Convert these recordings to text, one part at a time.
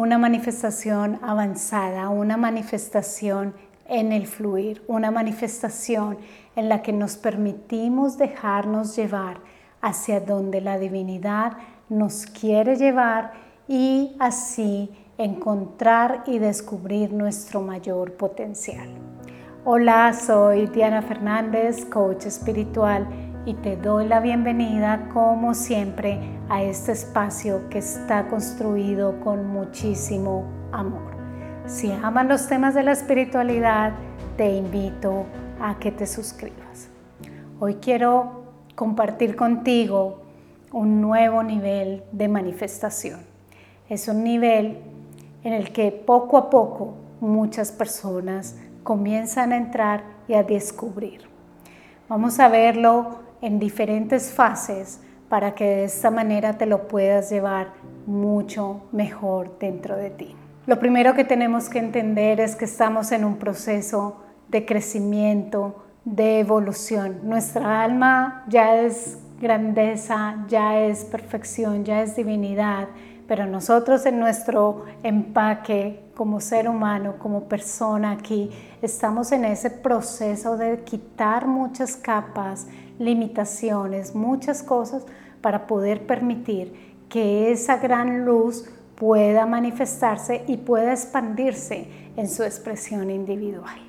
una manifestación avanzada, una manifestación en el fluir, una manifestación en la que nos permitimos dejarnos llevar hacia donde la divinidad nos quiere llevar y así encontrar y descubrir nuestro mayor potencial. Hola, soy Diana Fernández, coach espiritual y te doy la bienvenida como siempre a este espacio que está construido con muchísimo amor. Si aman los temas de la espiritualidad, te invito a que te suscribas. Hoy quiero compartir contigo un nuevo nivel de manifestación. Es un nivel en el que poco a poco muchas personas comienzan a entrar y a descubrir. Vamos a verlo en diferentes fases para que de esta manera te lo puedas llevar mucho mejor dentro de ti. Lo primero que tenemos que entender es que estamos en un proceso de crecimiento, de evolución. Nuestra alma ya es grandeza, ya es perfección, ya es divinidad, pero nosotros en nuestro empaque como ser humano, como persona aquí, estamos en ese proceso de quitar muchas capas, limitaciones, muchas cosas para poder permitir que esa gran luz pueda manifestarse y pueda expandirse en su expresión individual,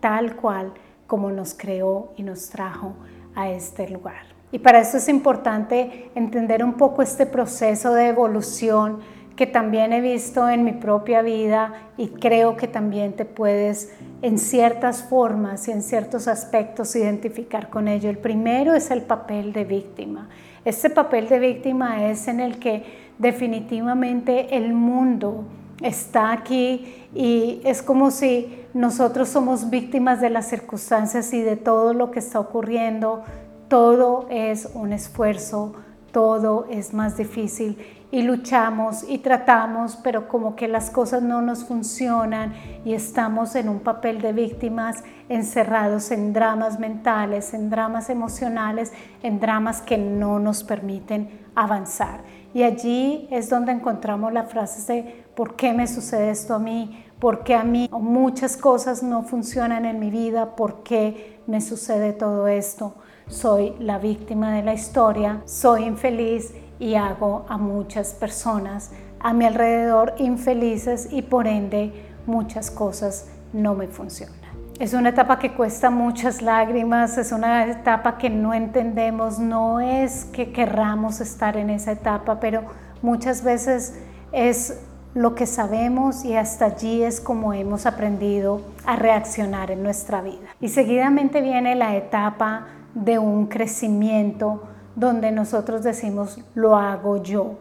tal cual como nos creó y nos trajo a este lugar. Y para eso es importante entender un poco este proceso de evolución que también he visto en mi propia vida y creo que también te puedes en ciertas formas y en ciertos aspectos identificar con ello. El primero es el papel de víctima. Este papel de víctima es en el que definitivamente el mundo está aquí y es como si nosotros somos víctimas de las circunstancias y de todo lo que está ocurriendo todo es un esfuerzo, todo es más difícil y luchamos y tratamos, pero como que las cosas no nos funcionan y estamos en un papel de víctimas encerrados en dramas mentales, en dramas emocionales, en dramas que no nos permiten avanzar. Y allí es donde encontramos la frase de ¿por qué me sucede esto a mí? ¿Por qué a mí muchas cosas no funcionan en mi vida? ¿Por qué me sucede todo esto? soy la víctima de la historia, soy infeliz y hago a muchas personas a mi alrededor infelices y por ende muchas cosas no me funcionan. Es una etapa que cuesta muchas lágrimas, es una etapa que no entendemos, no es que querramos estar en esa etapa, pero muchas veces es lo que sabemos y hasta allí es como hemos aprendido a reaccionar en nuestra vida. Y seguidamente viene la etapa de un crecimiento donde nosotros decimos, lo hago yo,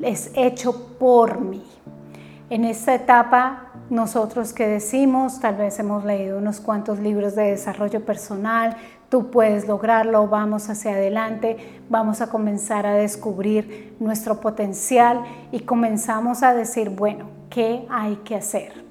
es hecho por mí. En esta etapa, nosotros que decimos, tal vez hemos leído unos cuantos libros de desarrollo personal, tú puedes lograrlo, vamos hacia adelante, vamos a comenzar a descubrir nuestro potencial y comenzamos a decir, bueno, ¿qué hay que hacer?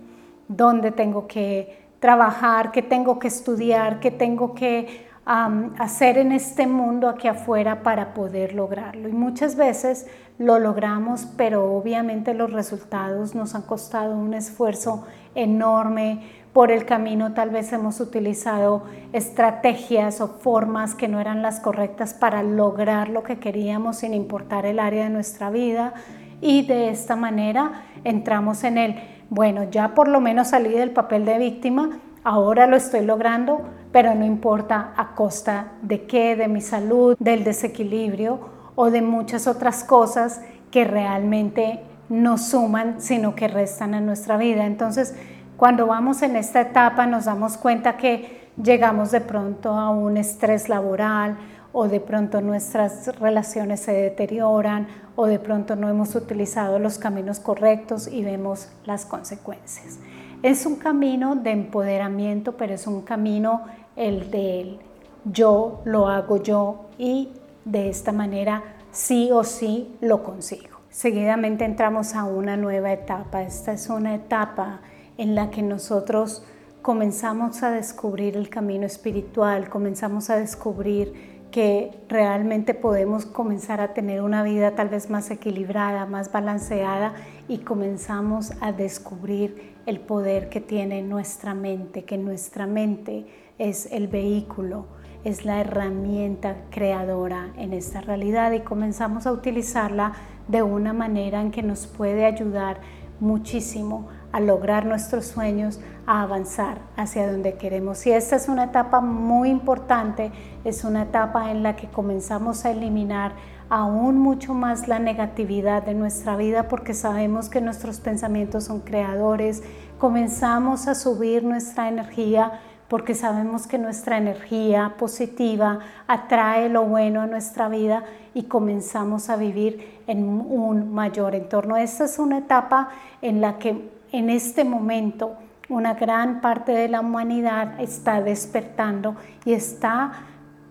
¿Dónde tengo que trabajar? ¿Qué tengo que estudiar? ¿Qué tengo que hacer en este mundo aquí afuera para poder lograrlo. Y muchas veces lo logramos, pero obviamente los resultados nos han costado un esfuerzo enorme. Por el camino tal vez hemos utilizado estrategias o formas que no eran las correctas para lograr lo que queríamos sin importar el área de nuestra vida. Y de esta manera entramos en el, bueno, ya por lo menos salí del papel de víctima, ahora lo estoy logrando, pero no importa a costa de qué, de mi salud, del desequilibrio o de muchas otras cosas que realmente no suman, sino que restan a nuestra vida. Entonces, cuando vamos en esta etapa nos damos cuenta que llegamos de pronto a un estrés laboral o de pronto nuestras relaciones se deterioran o de pronto no hemos utilizado los caminos correctos y vemos las consecuencias. Es un camino de empoderamiento, pero es un camino el de yo lo hago yo y de esta manera sí o sí lo consigo. Seguidamente entramos a una nueva etapa. Esta es una etapa en la que nosotros comenzamos a descubrir el camino espiritual, comenzamos a descubrir que realmente podemos comenzar a tener una vida tal vez más equilibrada, más balanceada y comenzamos a descubrir el poder que tiene nuestra mente, que nuestra mente es el vehículo, es la herramienta creadora en esta realidad y comenzamos a utilizarla de una manera en que nos puede ayudar muchísimo a lograr nuestros sueños, a avanzar hacia donde queremos. Y esta es una etapa muy importante, es una etapa en la que comenzamos a eliminar aún mucho más la negatividad de nuestra vida porque sabemos que nuestros pensamientos son creadores, comenzamos a subir nuestra energía porque sabemos que nuestra energía positiva atrae lo bueno a nuestra vida y comenzamos a vivir en un mayor entorno. Esta es una etapa en la que en este momento una gran parte de la humanidad está despertando y está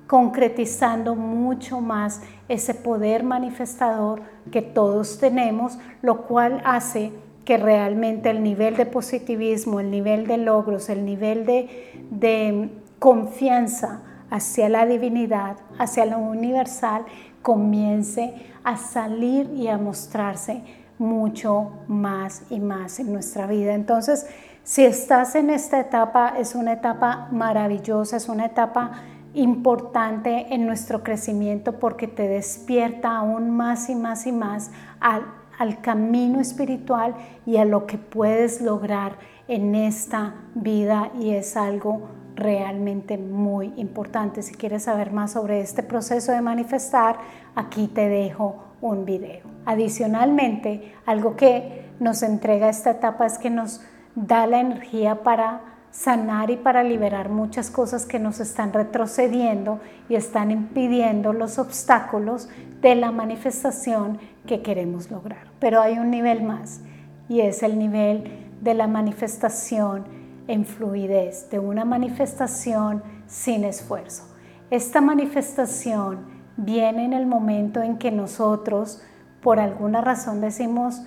concretizando mucho más ese poder manifestador que todos tenemos, lo cual hace que realmente el nivel de positivismo, el nivel de logros, el nivel de, confianza hacia la divinidad, hacia lo universal, comience a salir y a mostrarse mucho más y más en nuestra vida. Entonces, si estás en esta etapa, es una etapa maravillosa, es una etapa importante en nuestro crecimiento porque te despierta aún más y más y más al al camino espiritual y a lo que puedes lograr en esta vida y es algo realmente muy importante. Si quieres saber más sobre este proceso de manifestar, aquí te dejo un video. Adicionalmente, algo que nos entrega esta etapa es que nos da la energía para sanar y para liberar muchas cosas que nos están retrocediendo y están impidiendo los obstáculos de la manifestación que queremos lograr. Pero hay un nivel más y es el nivel de la manifestación en fluidez, de una manifestación sin esfuerzo. Esta manifestación viene en el momento en que nosotros, por alguna razón, decimos,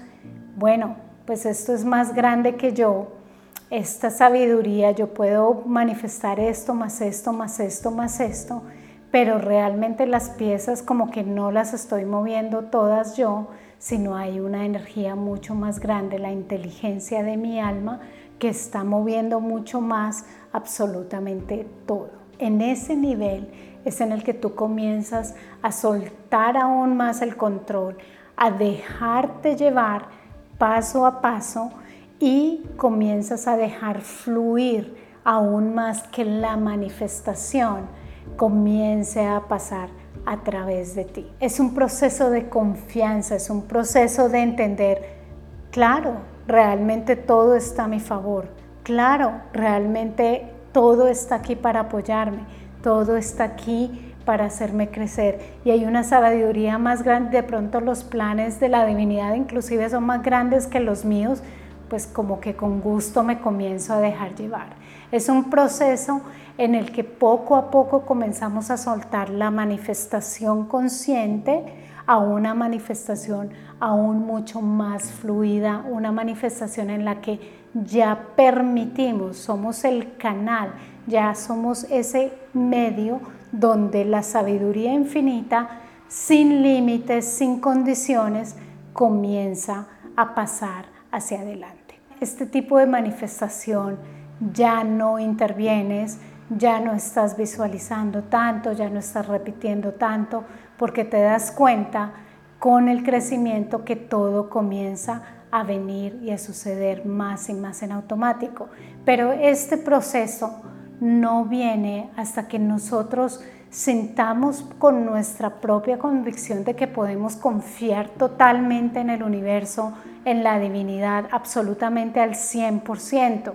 bueno, pues esto es más grande que yo, esta sabiduría, yo puedo manifestar esto, más esto, más esto, más esto, pero realmente las piezas como que no las estoy moviendo todas yo, sino hay una energía mucho más grande, la inteligencia de mi alma, que está moviendo mucho más absolutamente todo. En ese nivel es en el que tú comienzas a soltar aún más el control, a dejarte llevar paso a paso y comienzas a dejar fluir aún más que la manifestación comience a pasar a través de ti. Es un proceso de confianza, es un proceso de entender, claro, realmente todo está a mi favor, claro, realmente todo está aquí para apoyarme, todo está aquí para hacerme crecer. Y hay una sabiduría más grande, de pronto los planes de la divinidad inclusive son más grandes que los míos, pues como que con gusto me comienzo a dejar llevar. Es un proceso en el que poco a poco comenzamos a soltar la manifestación consciente a una manifestación aún mucho más fluida, una manifestación en la que ya permitimos, somos el canal, ya somos ese medio donde la sabiduría infinita, sin límites, sin condiciones, comienza a pasar hacia adelante. Este tipo de manifestación ya no intervienes, ya no estás visualizando tanto, ya no estás repitiendo tanto, porque te das cuenta con el crecimiento que todo comienza a venir y a suceder más y más en automático. Pero este proceso no viene hasta que nosotros sintamos con nuestra propia convicción de que podemos confiar totalmente en el universo, en la divinidad, absolutamente al 100%.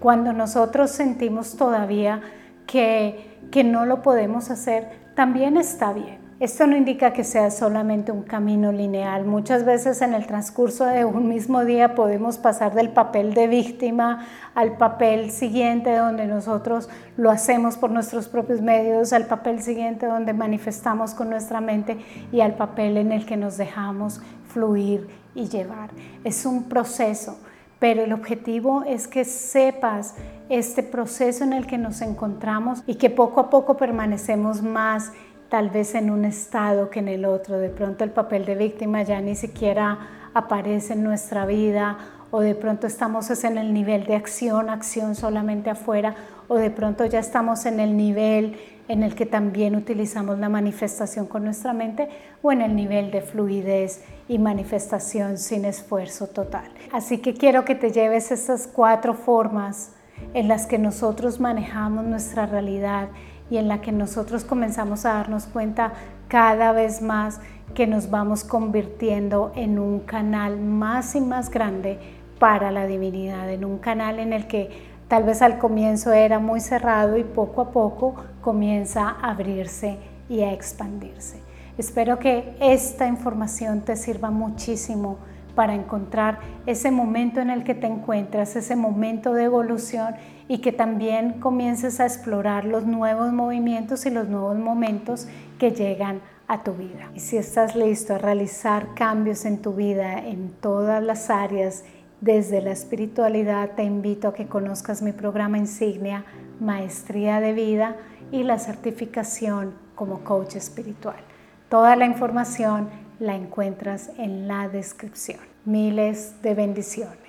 Cuando nosotros sentimos todavía que, que no lo podemos hacer, también está bien. Esto no indica que sea solamente un camino lineal. Muchas veces en el transcurso de un mismo día podemos pasar del papel de víctima al papel siguiente donde nosotros lo hacemos por nuestros propios medios, al papel siguiente donde manifestamos con nuestra mente y al papel en el que nos dejamos fluir y llevar. Es un proceso pero el objetivo es que sepas este proceso en el que nos encontramos y que poco a poco permanecemos más tal vez en un estado que en el otro. De pronto el papel de víctima ya ni siquiera aparece en nuestra vida o de pronto estamos en el nivel de acción, acción solamente afuera, o de pronto ya estamos en el nivel en el que también utilizamos la manifestación con nuestra mente o en el nivel de fluidez y manifestación sin esfuerzo total. Así que quiero que te lleves estas cuatro formas en las que nosotros manejamos nuestra realidad y en la que nosotros comenzamos a darnos cuenta cada vez más que nos vamos convirtiendo en un canal más y más grande para la divinidad, en un canal en el que tal vez al comienzo era muy cerrado y poco a poco comienza a abrirse y a expandirse. Espero que esta información te sirva muchísimo para encontrar ese momento en el que te encuentras, ese momento de evolución y que también comiences a explorar los nuevos movimientos y los nuevos momentos que llegan a tu vida. Y si estás listo a realizar cambios en tu vida en todas las áreas desde la espiritualidad te invito a que conozcas mi programa insignia Maestría de Vida y la certificación como coach espiritual. Toda la información la encuentras en la descripción. Miles de bendiciones.